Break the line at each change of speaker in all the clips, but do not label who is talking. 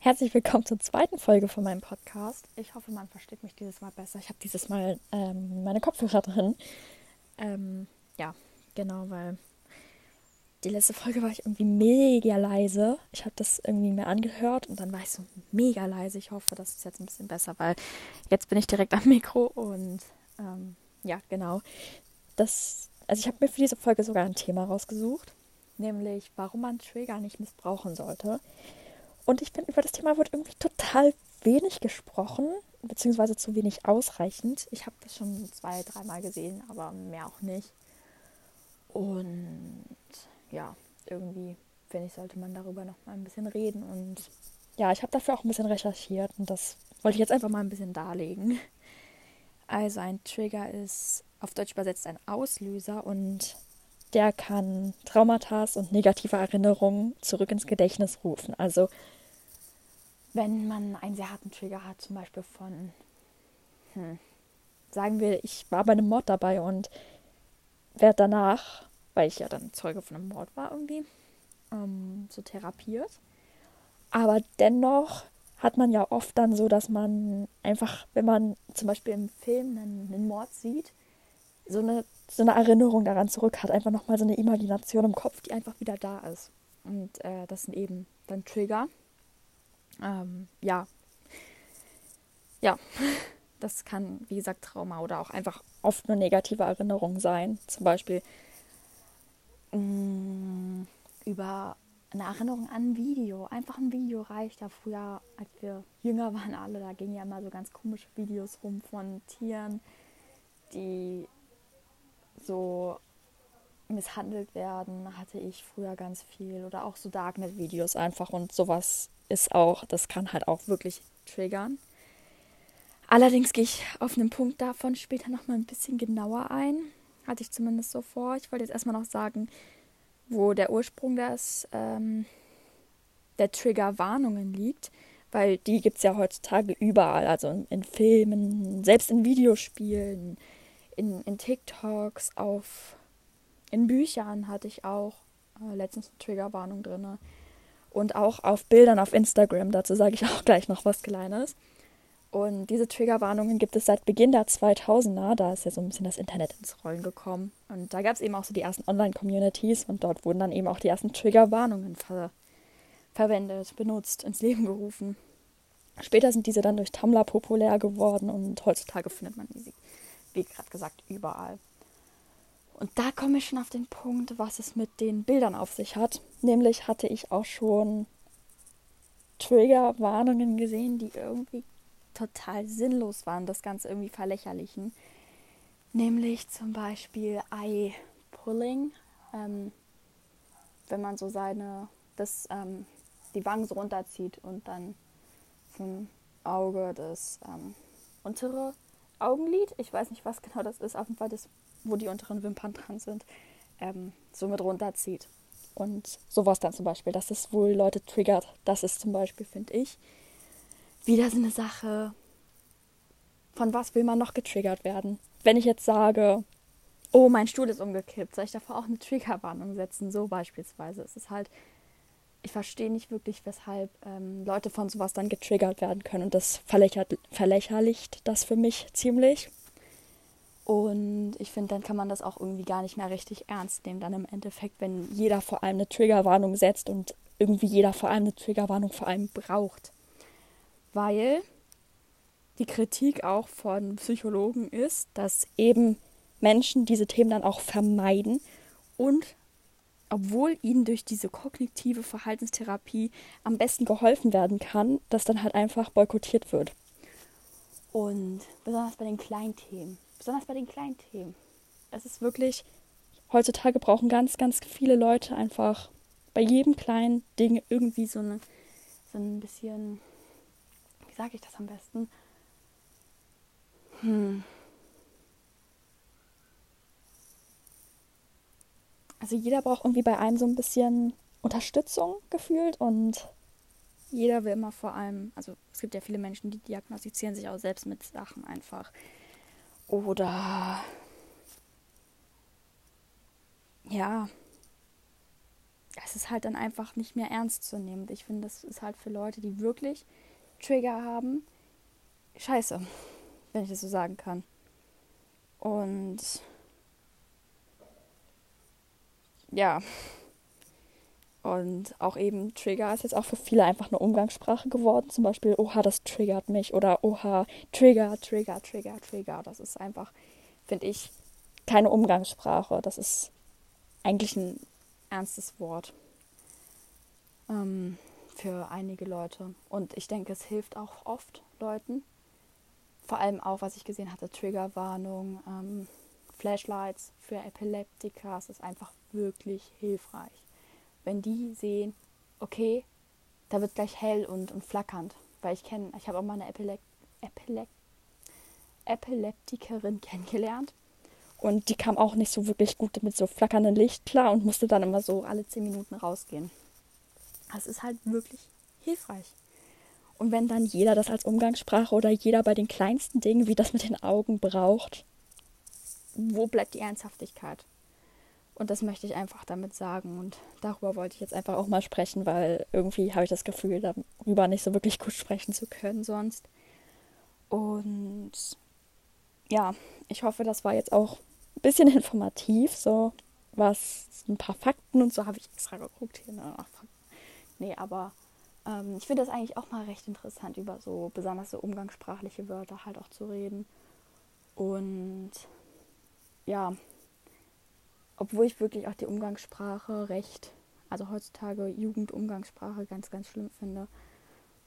Herzlich willkommen zur zweiten Folge von meinem Podcast. Ich hoffe, man versteht mich dieses Mal besser. Ich habe dieses Mal ähm, meine Kopfhörer drin. Ähm, ja, genau, weil die letzte Folge war ich irgendwie mega leise. Ich habe das irgendwie mir angehört und dann war ich so mega leise. Ich hoffe, das ist jetzt ein bisschen besser, weil jetzt bin ich direkt am Mikro und ähm, ja, genau. Das, also ich habe mir für diese Folge sogar ein Thema rausgesucht, nämlich warum man Trigger nicht missbrauchen sollte. Und ich finde, über das Thema wird irgendwie total wenig gesprochen, beziehungsweise zu wenig ausreichend. Ich habe das schon zwei, dreimal gesehen, aber mehr auch nicht. Und ja, irgendwie finde ich, sollte man darüber noch mal ein bisschen reden. Und ja, ich habe dafür auch ein bisschen recherchiert und das wollte ich jetzt einfach mal ein bisschen darlegen. Also ein Trigger ist auf Deutsch übersetzt ein Auslöser und der kann Traumata und negative Erinnerungen zurück ins Gedächtnis rufen. Also wenn man einen sehr harten Trigger hat, zum Beispiel von, hm, sagen wir, ich war bei einem Mord dabei und werde danach, weil ich ja dann Zeuge von einem Mord war irgendwie, ähm, so therapiert. Aber dennoch hat man ja oft dann so, dass man einfach, wenn man zum Beispiel im Film einen, einen Mord sieht, so eine, so eine Erinnerung daran zurück hat, einfach nochmal so eine Imagination im Kopf, die einfach wieder da ist. Und äh, das sind eben dann Trigger. Ähm, ja. Ja, das kann, wie gesagt, Trauma oder auch einfach oft eine negative Erinnerung sein. Zum Beispiel mh, mm, über eine Erinnerung an ein Video. Einfach ein Video reicht ja früher, als wir jünger waren alle, da gingen ja immer so ganz komische Videos rum von Tieren, die so misshandelt werden, hatte ich früher ganz viel. Oder auch so Darknet-Videos einfach und sowas ist auch, das kann halt auch wirklich triggern. Allerdings gehe ich auf einen Punkt davon später nochmal ein bisschen genauer ein. Hatte ich zumindest so vor. Ich wollte jetzt erstmal noch sagen, wo der Ursprung des, ähm, der Triggerwarnungen liegt, weil die gibt es ja heutzutage überall, also in, in, Filmen, selbst in Videospielen, in, in TikToks, auf in Büchern hatte ich auch äh, letztens eine Triggerwarnung drin. Und auch auf Bildern auf Instagram. Dazu sage ich auch gleich noch was Kleines. Und diese Triggerwarnungen gibt es seit Beginn der 2000er. Da ist ja so ein bisschen das Internet ins Rollen gekommen. Und da gab es eben auch so die ersten Online-Communities. Und dort wurden dann eben auch die ersten Triggerwarnungen ver verwendet, benutzt, ins Leben gerufen. Später sind diese dann durch Tumblr populär geworden. Und heutzutage findet man die, wie gerade gesagt, überall. Und da komme ich schon auf den Punkt, was es mit den Bildern auf sich hat. Nämlich hatte ich auch schon Triggerwarnungen gesehen, die irgendwie total sinnlos waren, das Ganze irgendwie verlächerlichen. Nämlich zum Beispiel Eye-Pulling. Ähm, wenn man so seine, das, ähm, die Wangen so runterzieht und dann vom Auge das ähm, untere Augenlid, ich weiß nicht, was genau das ist, auf jeden Fall das wo die unteren Wimpern dran sind, ähm, somit runterzieht. Und sowas dann zum Beispiel, dass es wohl Leute triggert. Das ist zum Beispiel, finde ich, wieder so eine Sache, von was will man noch getriggert werden? Wenn ich jetzt sage, oh, mein Stuhl ist umgekippt, soll ich davor auch eine Triggerwarnung setzen? So beispielsweise. Es ist halt, ich verstehe nicht wirklich, weshalb ähm, Leute von sowas dann getriggert werden können. Und das verlächerlicht das für mich ziemlich. Und ich finde, dann kann man das auch irgendwie gar nicht mehr richtig ernst nehmen. Dann im Endeffekt, wenn jeder vor allem eine Triggerwarnung setzt und irgendwie jeder vor allem eine Triggerwarnung vor allem braucht. Weil die Kritik auch von Psychologen ist, dass eben Menschen diese Themen dann auch vermeiden und obwohl ihnen durch diese kognitive Verhaltenstherapie am besten geholfen werden kann, das dann halt einfach boykottiert wird. Und besonders bei den kleinen Themen besonders bei den kleinen Themen. Es ist wirklich, heutzutage brauchen ganz, ganz viele Leute einfach bei jedem kleinen Ding irgendwie so, eine, so ein bisschen, wie sage ich das am besten? Hm. Also jeder braucht irgendwie bei einem so ein bisschen Unterstützung gefühlt und jeder will immer vor allem, also es gibt ja viele Menschen, die diagnostizieren sich auch selbst mit Sachen einfach. Oder ja, es ist halt dann einfach nicht mehr ernst zu nehmen. Ich finde, das ist halt für Leute, die wirklich Trigger haben, scheiße, wenn ich das so sagen kann. Und ja. Und auch eben Trigger ist jetzt auch für viele einfach eine Umgangssprache geworden. Zum Beispiel, oha, das triggert mich. Oder oha, Trigger, Trigger, Trigger, Trigger. Das ist einfach, finde ich, keine Umgangssprache. Das ist eigentlich ein ernstes Wort ähm, für einige Leute. Und ich denke, es hilft auch oft Leuten. Vor allem auch, was ich gesehen hatte, Triggerwarnung, ähm, Flashlights für Epileptiker. Es ist einfach wirklich hilfreich. Wenn die sehen, okay, da wird gleich hell und, und flackernd. Weil ich kenne, ich habe auch mal eine Epilep Epilep Epileptikerin kennengelernt. Und die kam auch nicht so wirklich gut mit so flackerndem Licht klar und musste dann immer so alle zehn Minuten rausgehen. Das ist halt wirklich hilfreich. Und wenn dann jeder das als Umgangssprache oder jeder bei den kleinsten Dingen, wie das mit den Augen braucht, wo bleibt die Ernsthaftigkeit? Und das möchte ich einfach damit sagen. Und darüber wollte ich jetzt einfach auch mal sprechen, weil irgendwie habe ich das Gefühl, darüber nicht so wirklich gut sprechen zu können sonst. Und ja, ich hoffe, das war jetzt auch ein bisschen informativ, so was ein paar Fakten und so habe ich extra geguckt hier. Ne? Nee, aber ähm, ich finde das eigentlich auch mal recht interessant, über so besonders so umgangssprachliche Wörter halt auch zu reden. Und ja, obwohl ich wirklich auch die Umgangssprache recht, also heutzutage Jugendumgangssprache ganz, ganz schlimm finde.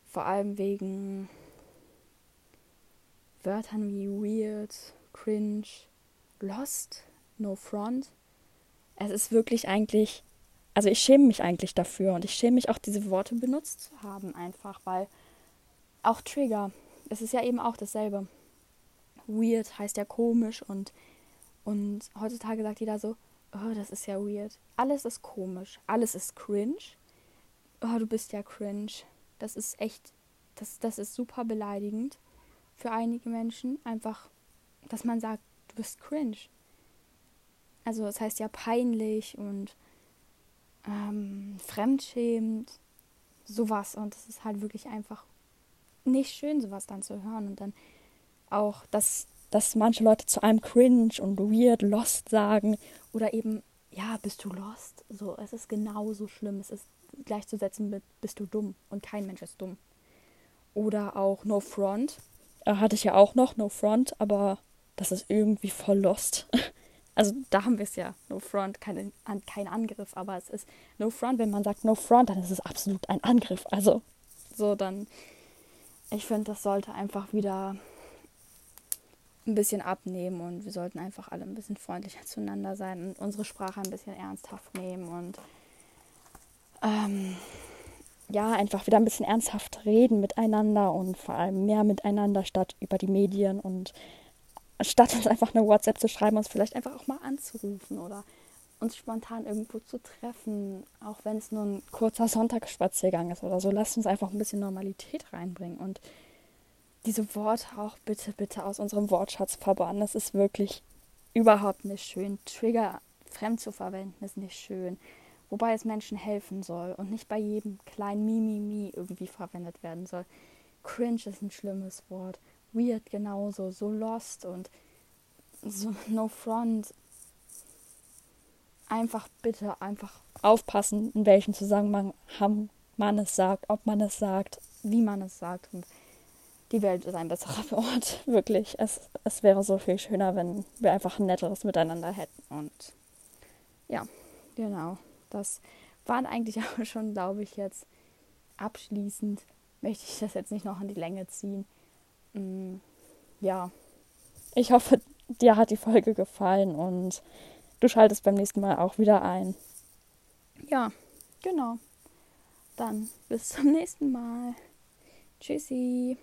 Vor allem wegen Wörtern wie weird, cringe, lost, no front. Es ist wirklich eigentlich, also ich schäme mich eigentlich dafür und ich schäme mich auch, diese Worte benutzt zu haben, einfach, weil auch Trigger, es ist ja eben auch dasselbe. Weird heißt ja komisch und, und heutzutage sagt jeder so, oh, das ist ja weird. Alles ist komisch, alles ist cringe. Oh, du bist ja cringe. Das ist echt, das, das ist super beleidigend für einige Menschen. Einfach, dass man sagt, du bist cringe. Also das heißt ja peinlich und ähm, fremdschämend, sowas. Und das ist halt wirklich einfach nicht schön, sowas dann zu hören. Und dann auch, dass, dass manche Leute zu einem cringe und weird, lost sagen. Oder eben, ja, bist du lost? So, es ist genauso schlimm. Es ist gleichzusetzen mit, bist du dumm. Und kein Mensch ist dumm. Oder auch No Front. Äh, hatte ich ja auch noch, No Front, aber das ist irgendwie voll lost. Also da haben wir es ja, No Front, kein, kein Angriff, aber es ist No Front, wenn man sagt No Front, dann ist es absolut ein Angriff. Also so dann, ich finde, das sollte einfach wieder ein bisschen abnehmen und wir sollten einfach alle ein bisschen freundlicher zueinander sein und unsere Sprache ein bisschen ernsthaft nehmen und ähm, ja, einfach wieder ein bisschen ernsthaft reden miteinander und vor allem mehr miteinander statt über die Medien und statt uns einfach eine WhatsApp zu schreiben, uns vielleicht einfach auch mal anzurufen oder uns spontan irgendwo zu treffen, auch wenn es nur ein kurzer Sonntagsspaziergang ist oder so. Lasst uns einfach ein bisschen Normalität reinbringen und diese Worte auch bitte, bitte aus unserem Wortschatz verbannen. Das ist wirklich überhaupt nicht schön. Trigger fremd zu verwenden ist nicht schön. Wobei es Menschen helfen soll und nicht bei jedem kleinen Mimimi irgendwie verwendet werden soll. Cringe ist ein schlimmes Wort weird genauso, so lost und so no front. Einfach bitte einfach aufpassen, in welchem Zusammenhang man es sagt, ob man es sagt, wie man es sagt. Und die Welt ist ein besserer Ort, wirklich. Es, es wäre so viel schöner, wenn wir einfach ein netteres Miteinander hätten. Und ja, genau. Das waren eigentlich auch schon, glaube ich, jetzt abschließend. Möchte ich das jetzt nicht noch in die Länge ziehen. Mm, ja, ich hoffe, dir hat die Folge gefallen und du schaltest beim nächsten Mal auch wieder ein. Ja, genau. Dann bis zum nächsten Mal. Tschüssi.